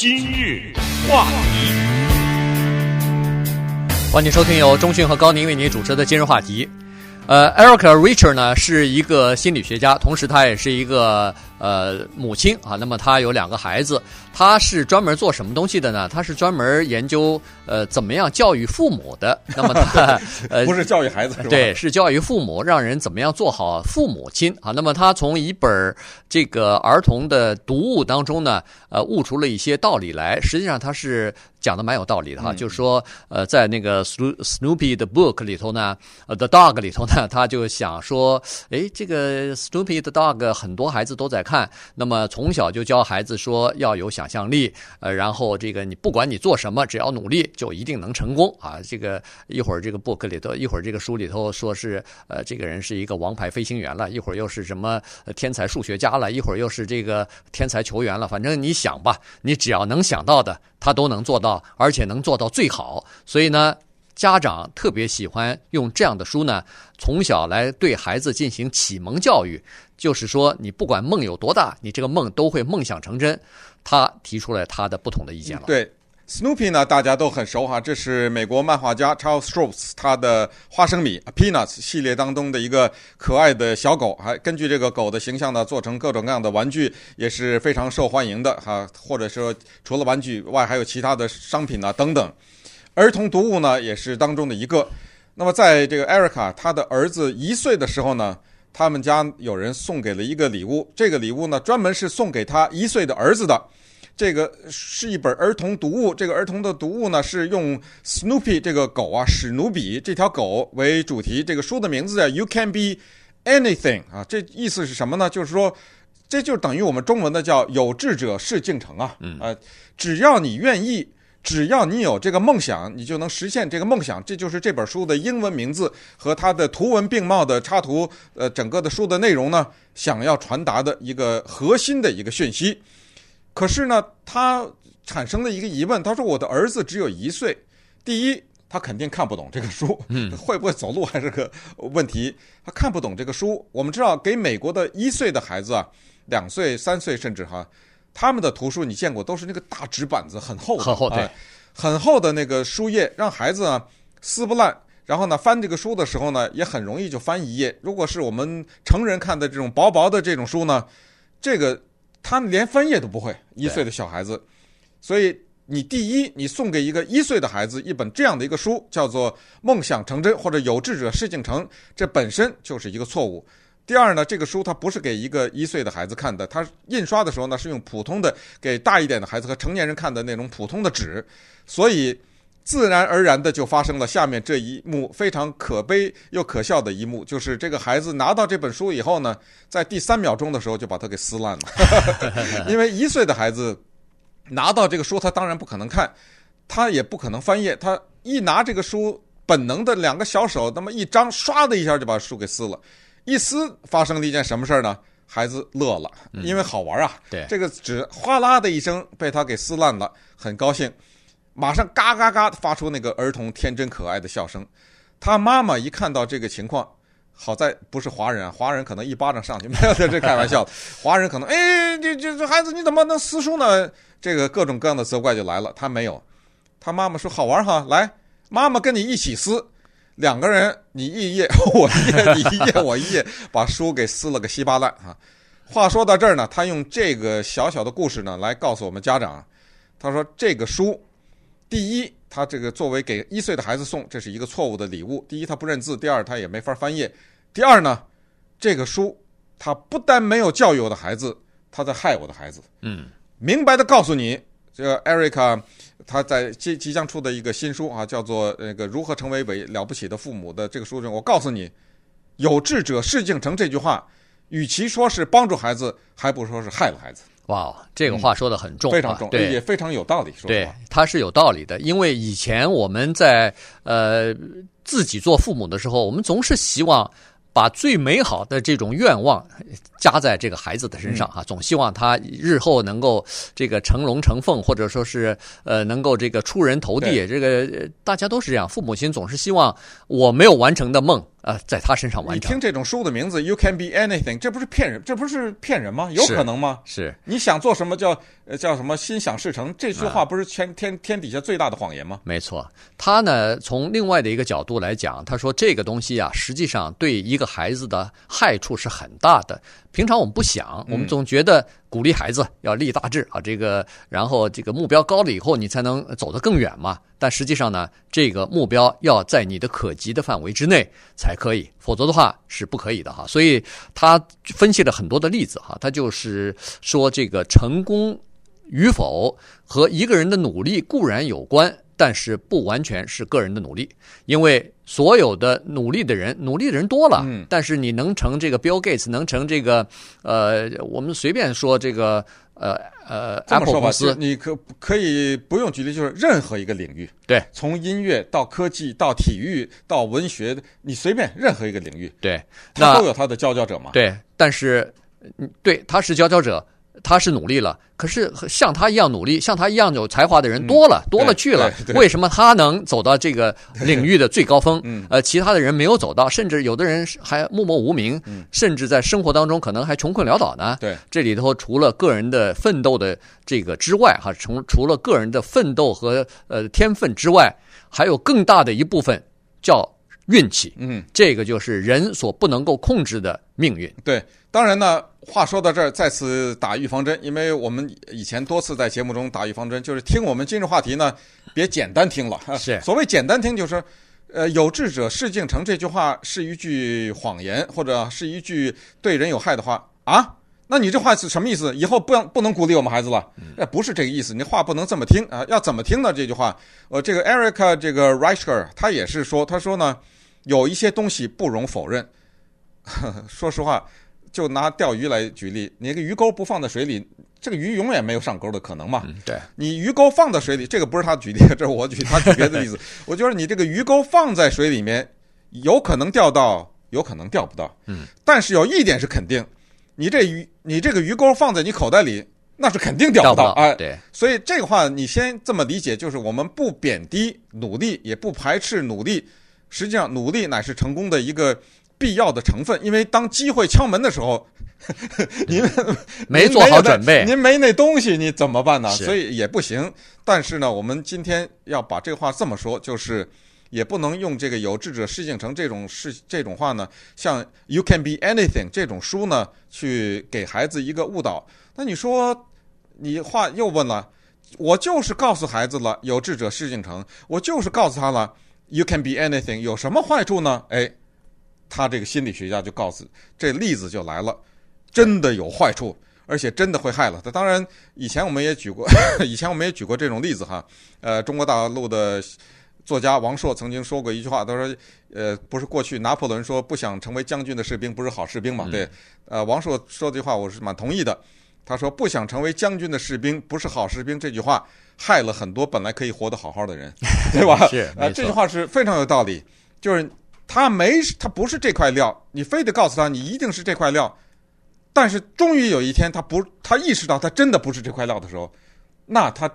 今日话题，欢迎收听由钟讯和高宁为您主持的今日话题。呃，Erica Richard 呢是一个心理学家，同时他也是一个呃母亲啊。那么他有两个孩子，她是专门做什么东西的呢？他是专门研究呃怎么样教育父母的。那么他 呃不是教育孩子是吧？对，是教育父母，让人怎么样做好父母亲啊。那么他从一本这个儿童的读物当中呢，呃悟出了一些道理来。实际上他是。讲的蛮有道理的哈，就是说，呃，在那个 Snoopy 的 book 里头呢，呃，The Dog 里头呢，他就想说，哎，这个 Snoopy 的 Dog 很多孩子都在看，那么从小就教孩子说要有想想象力，呃，然后这个你不管你做什么，只要努力就一定能成功啊。这个一会儿这个 book 里头，一会儿这个书里头说是，呃，这个人是一个王牌飞行员了，一会儿又是什么天才数学家了，一会儿又是这个天才球员了，反正你想吧，你只要能想到的，他都能做到。而且能做到最好，所以呢，家长特别喜欢用这样的书呢，从小来对孩子进行启蒙教育。就是说，你不管梦有多大，你这个梦都会梦想成真。他提出来他的不同的意见了。对，Snoopy 呢，大家都很熟哈，这是美国漫画家 Charles Stross 他的花生米 Peanuts 系列当中的一个可爱的小狗，还根据这个狗的形象呢，做成各种各样的玩具，也是非常受欢迎的哈。或者说，除了玩具外，还有其他的商品啊等等。儿童读物呢，也是当中的一个。那么，在这个 Erica 他的儿子一岁的时候呢，他们家有人送给了一个礼物，这个礼物呢，专门是送给他一岁的儿子的。这个是一本儿童读物，这个儿童的读物呢，是用 Snoopy 这个狗啊，史努比这条狗为主题。这个书的名字叫 You Can Be Anything 啊，这意思是什么呢？就是说，这就等于我们中文的叫有志者事竟成啊。嗯，呃，只要你愿意，只要你有这个梦想，你就能实现这个梦想。这就是这本书的英文名字和它的图文并茂的插图，呃，整个的书的内容呢，想要传达的一个核心的一个讯息。可是呢，他产生了一个疑问。他说：“我的儿子只有一岁，第一，他肯定看不懂这个书，嗯，会不会走路还是个问题。他看不懂这个书。我们知道，给美国的一岁的孩子啊，两岁、三岁甚至哈，他们的图书你见过，都是那个大纸板子，很厚的，很厚，对，很厚的那个书页，让孩子啊撕不烂。然后呢，翻这个书的时候呢，也很容易就翻一页。如果是我们成人看的这种薄薄的这种书呢，这个。”他连翻页都不会，一岁的小孩子，所以你第一，你送给一个一岁的孩子一本这样的一个书，叫做《梦想成真》或者《有志者事竟成》，这本身就是一个错误。第二呢，这个书它不是给一个一岁的孩子看的，它印刷的时候呢是用普通的给大一点的孩子和成年人看的那种普通的纸，所以。自然而然的就发生了下面这一幕非常可悲又可笑的一幕，就是这个孩子拿到这本书以后呢，在第三秒钟的时候就把它给撕烂了，因为一岁的孩子拿到这个书，他当然不可能看，他也不可能翻页，他一拿这个书，本能的两个小手那么一张，唰的一下就把书给撕了，一撕发生了一件什么事儿呢？孩子乐了，因为好玩啊，对，这个纸哗啦的一声被他给撕烂了，很高兴。马上嘎嘎嘎发出那个儿童天真可爱的笑声，他妈妈一看到这个情况，好在不是华人啊，华人可能一巴掌上去，没有在这开玩笑的。华人可能哎，这这这孩子你怎么能撕书呢？这个各种各样的责怪就来了。他没有，他妈妈说好玩哈，来，妈妈跟你一起撕，两个人你一页我一页，你一页 我一页，把书给撕了个稀巴烂啊。话说到这儿呢，他用这个小小的故事呢来告诉我们家长，他说这个书。第一，他这个作为给一岁的孩子送，这是一个错误的礼物。第一，他不认字；第二，他也没法翻页。第二呢，这个书他不但没有教育我的孩子，他在害我的孩子。嗯，明白的告诉你，这个 Erica 他在即即将出的一个新书啊，叫做那个如何成为伟了不起的父母的这个书中，我告诉你，有志者事竟成这句话，与其说是帮助孩子，还不如说是害了孩子。哇，这个话说的很重，嗯、非常重，对，也非常有道理。说对，它是有道理的，因为以前我们在呃自己做父母的时候，我们总是希望把最美好的这种愿望加在这个孩子的身上啊，总希望他日后能够这个成龙成凤，或者说是呃能够这个出人头地。这个大家都是这样，父母亲总是希望我没有完成的梦。呃，在他身上完成。你听这种书的名字，You can be anything，这不是骗人，这不是骗人吗？有可能吗？是，是你想做什么叫呃叫什么心想事成，这句话不是全天天底下最大的谎言吗？没错，他呢从另外的一个角度来讲，他说这个东西啊，实际上对一个孩子的害处是很大的。平常我们不想，我们总觉得鼓励孩子要立大志啊，这个然后这个目标高了以后，你才能走得更远嘛。但实际上呢，这个目标要在你的可及的范围之内才可以，否则的话是不可以的哈。所以他分析了很多的例子哈，他就是说这个成功与否和一个人的努力固然有关。但是不完全是个人的努力，因为所有的努力的人，努力的人多了，嗯，但是你能成这个 Bill Gates，能成这个，呃，我们随便说这个，呃呃，Apple 公司，你可可以不用举例，就是任何一个领域，对，从音乐到科技到体育到文学，你随便任何一个领域，对，他都有他的佼佼者嘛，对，但是，对，他是佼佼者。他是努力了，可是像他一样努力、像他一样有才华的人多了，嗯、多了去了。为什么他能走到这个领域的 最高峰？嗯，呃，其他的人没有走到，甚至有的人还默默无名，嗯，甚至在生活当中可能还穷困潦倒呢。对，这里头除了个人的奋斗的这个之外，哈，从除了个人的奋斗和呃天分之外，还有更大的一部分叫运气。嗯，这个就是人所不能够控制的命运。对。当然呢，话说到这儿，再次打预防针，因为我们以前多次在节目中打预防针，就是听我们今日话题呢，别简单听了。是，所谓简单听，就是，呃，有志者事竟成这句话是一句谎言，或者是一句对人有害的话啊？那你这话是什么意思？以后不要不能鼓励我们孩子了？呃，不是这个意思，你话不能这么听啊，要怎么听呢？这句话，呃，这个 Erica 这个 Reicher 他也是说，他说呢，有一些东西不容否认。说实话。就拿钓鱼来举例，你那个鱼钩不放在水里，这个鱼永远没有上钩的可能嘛？嗯，对，你鱼钩放在水里，这个不是他举例，这是我举他举别的例子。我觉得你这个鱼钩放在水里面，有可能钓到，有可能钓不到。嗯，但是有一点是肯定，你这鱼，你这个鱼钩放在你口袋里，那是肯定钓不到。哎，对，所以这个话你先这么理解，就是我们不贬低努力，也不排斥努力，实际上努力乃是成功的一个。必要的成分，因为当机会敲门的时候，您没做好准备，您没那东西，你怎么办呢？所以也不行。但是呢，我们今天要把这话这么说，就是也不能用这个“有志者事竟成”这种事这种话呢，像 “You can be anything” 这种书呢，去给孩子一个误导。那你说，你话又问了，我就是告诉孩子了“有志者事竟成”，我就是告诉他了 “You can be anything”，有什么坏处呢？哎。他这个心理学家就告诉，这例子就来了，真的有坏处，而且真的会害了他。当然，以前我们也举过，以前我们也举过这种例子哈。呃，中国大陆的作家王朔曾经说过一句话，他说：“呃，不是过去拿破仑说不想成为将军的士兵不是好士兵嘛？对。呃，王朔说这句话我是蛮同意的。他说不想成为将军的士兵不是好士兵这句话害了很多本来可以活得好好的人，对吧？这句话是非常有道理，就是。他没，他不是这块料，你非得告诉他你一定是这块料。但是终于有一天，他不，他意识到他真的不是这块料的时候，那他，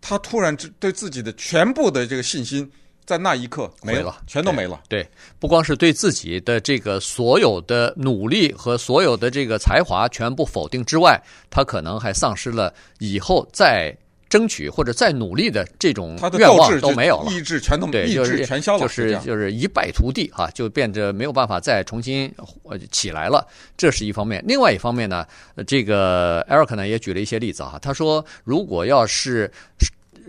他突然对自己的全部的这个信心，在那一刻没了，了全都没了。对，对，不光是对自己的这个所有的努力和所有的这个才华全部否定之外，他可能还丧失了以后再。争取或者再努力的这种愿望都没有了，意志全都对，意志全消了，就是就是一败涂地哈，就变得没有办法再重新起来了。这是一方面，另外一方面呢，这个 Eric 呢也举了一些例子哈，他说如果要是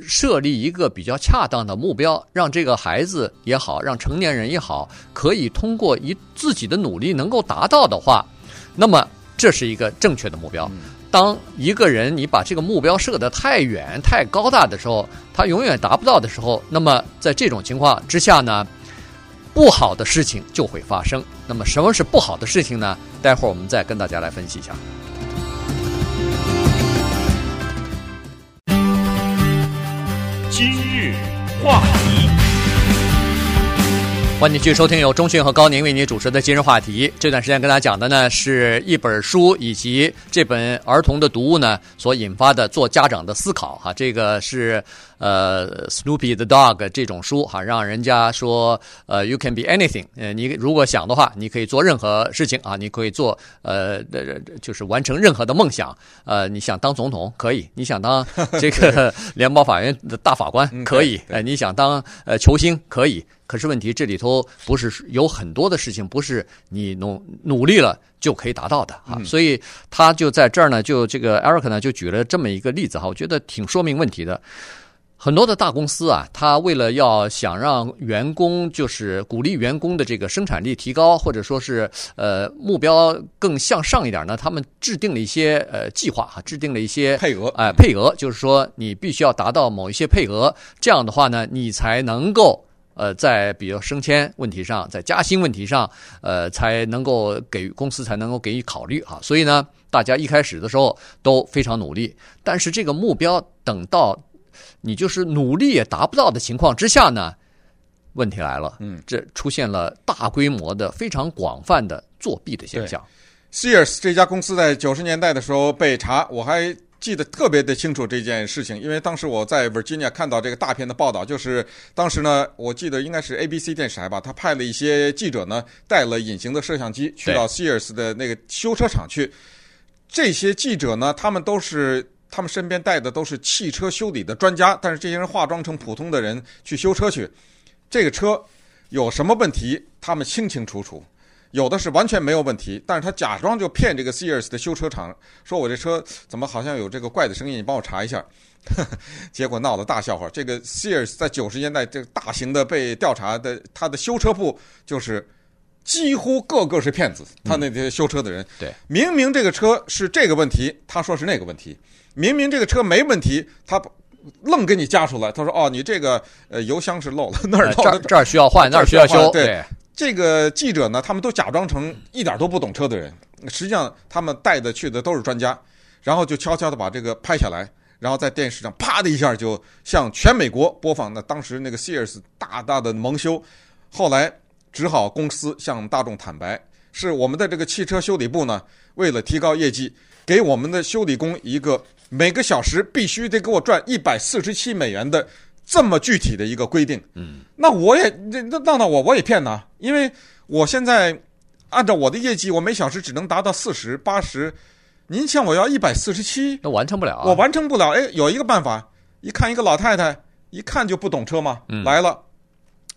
设立一个比较恰当的目标，让这个孩子也好，让成年人也好，可以通过一自己的努力能够达到的话，那么这是一个正确的目标。当一个人你把这个目标设得太远、太高大的时候，他永远达不到的时候，那么在这种情况之下呢，不好的事情就会发生。那么什么是不好的事情呢？待会儿我们再跟大家来分析一下。今日话题。欢迎继续收听由钟讯和高宁为您主持的今日话题。这段时间跟大家讲的呢是一本书以及这本儿童的读物呢所引发的做家长的思考哈。这个是呃 Snoopy the Dog 这种书哈，让人家说呃 You can be anything，呃你如果想的话，你可以做任何事情啊，你可以做呃就是完成任何的梦想。呃，你想当总统可以，你想当这个 联邦法院的大法官可以，哎，你想当呃球星可以。可是问题，这里头不是有很多的事情，不是你努努力了就可以达到的啊。嗯、所以他就在这儿呢，就这个 Eric 呢，就举了这么一个例子哈，我觉得挺说明问题的。很多的大公司啊，他为了要想让员工，就是鼓励员工的这个生产力提高，或者说是呃目标更向上一点呢，他们制定了一些呃计划哈，制定了一些配额，哎、呃，配额就是说你必须要达到某一些配额，这样的话呢，你才能够。呃，在比如升迁问题上，在加薪问题上，呃，才能够给公司才能够给予考虑啊。所以呢，大家一开始的时候都非常努力，但是这个目标等到你就是努力也达不到的情况之下呢，问题来了，嗯，这出现了大规模的、非常广泛的作弊的现象。Sears 这家公司在九十年代的时候被查，我还。记得特别的清楚这件事情，因为当时我在 Virginia 看到这个大片的报道，就是当时呢，我记得应该是 ABC 电视台吧，他派了一些记者呢，带了隐形的摄像机去到 Sears 的那个修车厂去。这些记者呢，他们都是他们身边带的都是汽车修理的专家，但是这些人化妆成普通的人去修车去，这个车有什么问题，他们清清楚楚。有的是完全没有问题，但是他假装就骗这个 Sears 的修车厂，说我这车怎么好像有这个怪的声音，你帮我查一下。呵呵，结果闹了大笑话。这个 Sears 在九十年代这个大型的被调查的，他的修车部就是几乎个个是骗子。他那些修车的人，对，明明这个车是这个问题，他说是那个问题；明明这个车没问题，他愣给你加出来。他说哦，你这个呃油箱是漏了，那儿漏了，这儿需要换，那儿需要修，对。这个记者呢，他们都假装成一点都不懂车的人，实际上他们带的去的都是专家，然后就悄悄的把这个拍下来，然后在电视上啪的一下就向全美国播放。那当时那个 Sears 大大的蒙羞，后来只好公司向大众坦白，是我们的这个汽车修理部呢，为了提高业绩，给我们的修理工一个每个小时必须得给我赚一百四十七美元的。这么具体的一个规定，嗯，那我也那那那我我也骗呐，因为我现在按照我的业绩，我每小时只能达到四十八十，您欠我要一百四十七，那完成不了啊，我完成不了。哎，有一个办法，一看一个老太太，一看就不懂车嘛，嗯，来了，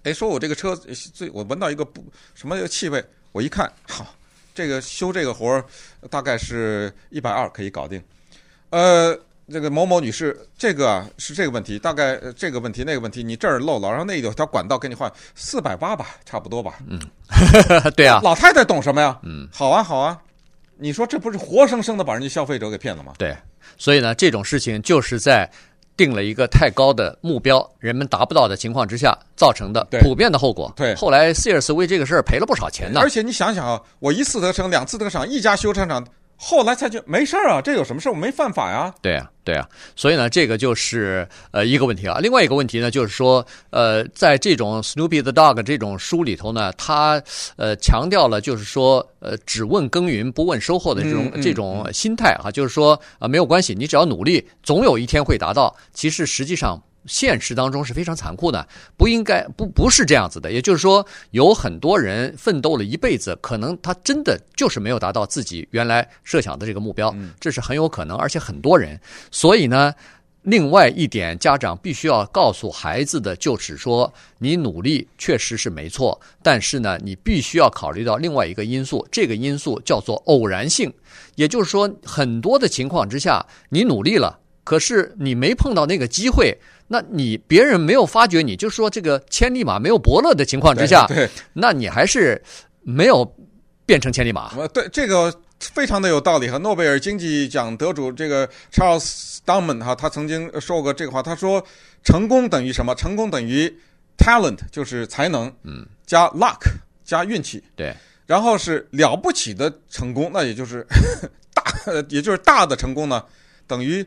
哎，说我这个车最我闻到一个不什么气味，我一看，好，这个修这个活儿大概是一百二可以搞定，呃。这个某某女士，这个啊是这个问题，大概这个问题那个问题，你这儿漏了，然后那有条管道给你换四百八吧，差不多吧。嗯，对啊，老太太懂什么呀？嗯，好啊好啊，你说这不是活生生的把人家消费者给骗了吗？对，所以呢，这种事情就是在定了一个太高的目标，人们达不到的情况之下造成的普遍的后果。对，后来 Sears 为这个事儿赔了不少钱呢。而且你想想啊，我一次得逞，两次得逞，一家修车厂。后来才就没事啊，这有什么事？我没犯法呀。对啊，对啊，所以呢，这个就是呃一个问题啊。另外一个问题呢，就是说呃，在这种 Snoopy the Dog 这种书里头呢，他呃强调了就是说呃只问耕耘不问收获的这种、嗯嗯、这种心态啊，就是说啊、呃、没有关系，你只要努力，总有一天会达到。其实实际上。现实当中是非常残酷的，不应该不不是这样子的。也就是说，有很多人奋斗了一辈子，可能他真的就是没有达到自己原来设想的这个目标，这是很有可能，而且很多人。所以呢，另外一点，家长必须要告诉孩子的就是说，你努力确实是没错，但是呢，你必须要考虑到另外一个因素，这个因素叫做偶然性。也就是说，很多的情况之下，你努力了，可是你没碰到那个机会。那你别人没有发觉你，就是说这个千里马没有伯乐的情况之下，对，那你还是没有变成千里马。对，这个非常的有道理。和诺贝尔经济奖得主这个 Charles Stallman 哈，他曾经说过这个话，他说成功等于什么？成功等于 talent，就是才能，嗯，加 luck，加运气，对，然后是了不起的成功，那也就是 大，也就是大的成功呢，等于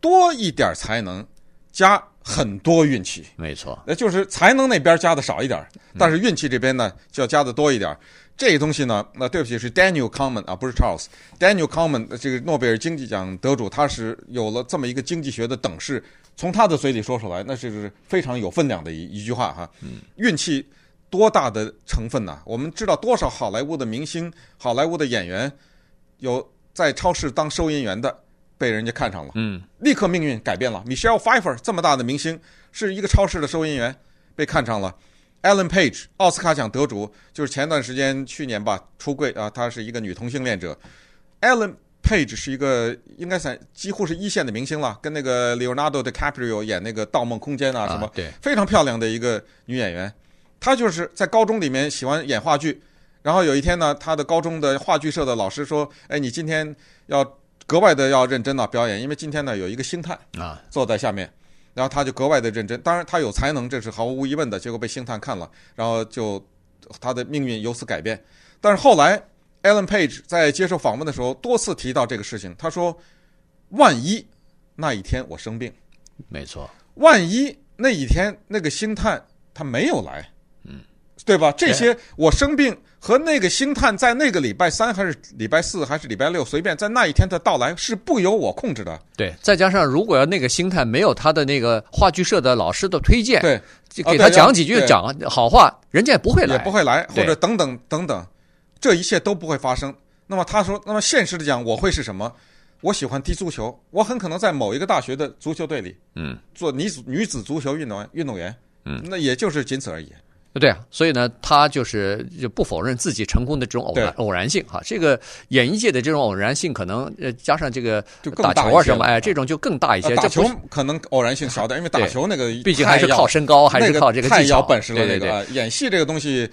多一点才能。加很多运气。没错，那就是才能那边加的少一点，但是运气这边呢就要加的多一点。这个东西呢，那对不起，是 Daniel Kahneman 啊，不是 Charles。Daniel Kahneman 这个诺贝尔经济奖得主，他是有了这么一个经济学的等式，从他的嘴里说出来，那是非常有分量的一一句话哈。运气多大的成分呢？我们知道多少好莱坞的明星、好莱坞的演员，有在超市当收银员的，被人家看上了，嗯，立刻命运改变了。Michelle Pfeiffer 这么大的明星，是一个超市的收银员，被看上了。Ellen Page 奥斯卡奖得主，就是前段时间去年吧出柜啊，她是一个女同性恋者。Ellen Page 是一个应该算几乎是一线的明星了，跟那个 Leonardo DiCaprio 演那个《盗梦空间》啊什么，对，非常漂亮的一个女演员。她就是在高中里面喜欢演话剧，然后有一天呢，她的高中的话剧社的老师说：“哎，你今天要格外的要认真的表演，因为今天呢有一个星探啊坐在下面。”然后他就格外的认真，当然他有才能，这是毫无疑问的。结果被星探看了，然后就他的命运由此改变。但是后来 Alan Page 在接受访问的时候多次提到这个事情。他说：“万一那一天我生病，没错，万一那一天那个星探他没有来，嗯，对吧？这些我生病。”和那个星探在那个礼拜三还是礼拜四还是礼拜六，随便在那一天的到来是不由我控制的。对，再加上如果要那个星探没有他的那个话剧社的老师的推荐，对，就给他讲几句讲好话，人家也不会来，也不会来，或者等等等等，这一切都不会发生。那么他说，那么现实的讲，我会是什么？我喜欢踢足球，我很可能在某一个大学的足球队里，嗯，做女子女子足球运动员运动员，嗯，那也就是仅此而已。对啊，所以呢，他就是就不否认自己成功的这种偶然偶然性哈。这个演艺界的这种偶然性，可能呃加上这个打球啊什么，哎，这种就更大一些。打球可能偶然性小点，因为打球那个毕竟还是靠身高，还是靠这个技巧本事了。这个演戏这个东西。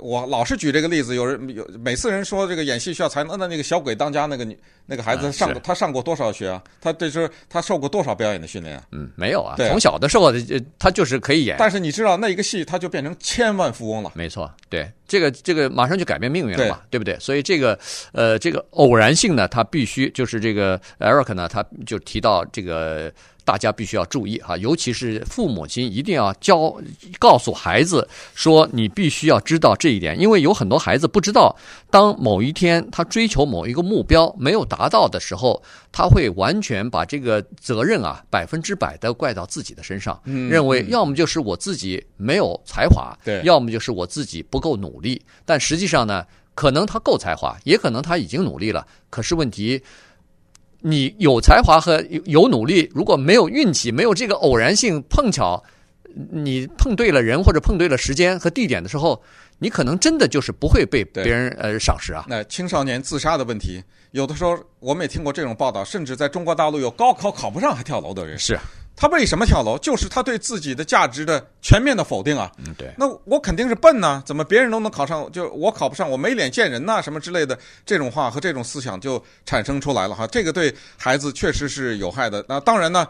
我老是举这个例子，有人有每次人说这个演戏需要才能，那那个小鬼当家那个女那个孩子上、嗯、他上过多少学啊？他这是他受过多少表演的训练啊？嗯，没有啊，对从小的时候他就是可以演。但是你知道那一个戏他就变成千万富翁了。没错，对这个这个马上就改变命运了嘛，对，对不对？所以这个呃这个偶然性呢，他必须就是这个 Eric 呢，他就提到这个。大家必须要注意哈，尤其是父母亲一定要教告诉孩子说，你必须要知道这一点，因为有很多孩子不知道，当某一天他追求某一个目标没有达到的时候，他会完全把这个责任啊百分之百的怪到自己的身上，认为要么就是我自己没有才华，对，要么就是我自己不够努力。但实际上呢，可能他够才华，也可能他已经努力了，可是问题。你有才华和有努力，如果没有运气，没有这个偶然性碰巧，你碰对了人或者碰对了时间和地点的时候，你可能真的就是不会被别人呃赏识啊。那青少年自杀的问题，有的时候我们也听过这种报道，甚至在中国大陆有高考考不上还跳楼的人。是。他为什么跳楼？就是他对自己的价值的全面的否定啊！嗯，对。那我肯定是笨呐，怎么别人都能考上，就我考不上，我没脸见人呐，什么之类的这种话和这种思想就产生出来了哈。这个对孩子确实是有害的。那当然呢，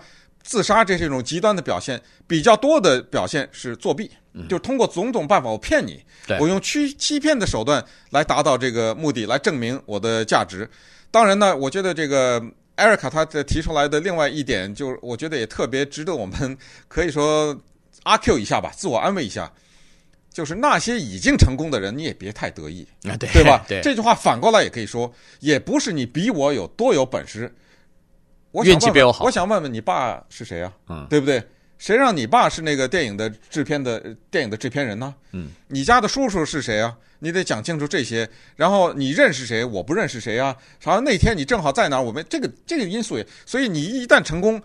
自杀这是一种极端的表现，比较多的表现是作弊，就是通过种种办法我骗你，我用欺欺骗的手段来达到这个目的，来证明我的价值。当然呢，我觉得这个。艾瑞卡他这提出来的另外一点，就是我觉得也特别值得我们可以说阿 Q 一下吧，自我安慰一下，就是那些已经成功的人，你也别太得意，对对吧？对，这句话反过来也可以说，也不是你比我有多有本事，我运气比我好。我想问问你爸是谁啊？嗯，对不对？谁让你爸是那个电影的制片的电影的制片人呢？嗯，你家的叔叔是谁啊？你得讲清楚这些。然后你认识谁？我不认识谁啊？好像那天你正好在哪儿？我们这个这个因素也，所以你一旦成功，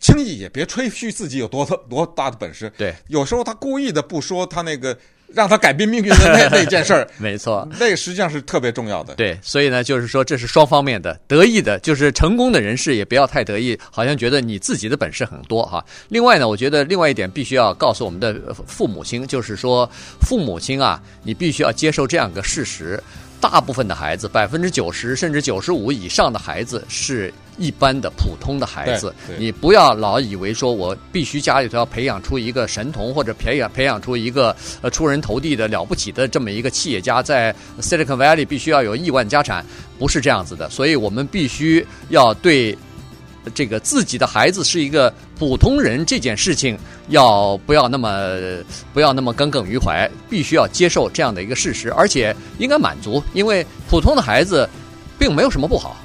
轻易也别吹嘘自己有多多大的本事。对，有时候他故意的不说他那个。让他改变命运的那 那件事儿，没错，那个实际上是特别重要的。对，所以呢，就是说这是双方面的，得意的，就是成功的人士也不要太得意，好像觉得你自己的本事很多哈。另外呢，我觉得另外一点必须要告诉我们的父母亲，就是说父母亲啊，你必须要接受这样一个事实。大部分的孩子，百分之九十甚至九十五以上的孩子是一般的普通的孩子。你不要老以为说我必须家里头要培养出一个神童，或者培养培养出一个呃出人头地的了不起的这么一个企业家，在 Silicon Valley 必须要有亿万家产，不是这样子的。所以我们必须要对这个自己的孩子是一个普通人这件事情，要不要那么不要那么耿耿于怀？必须要接受这样的一个事实，而且应该满足，因为普通的孩子并没有什么不好。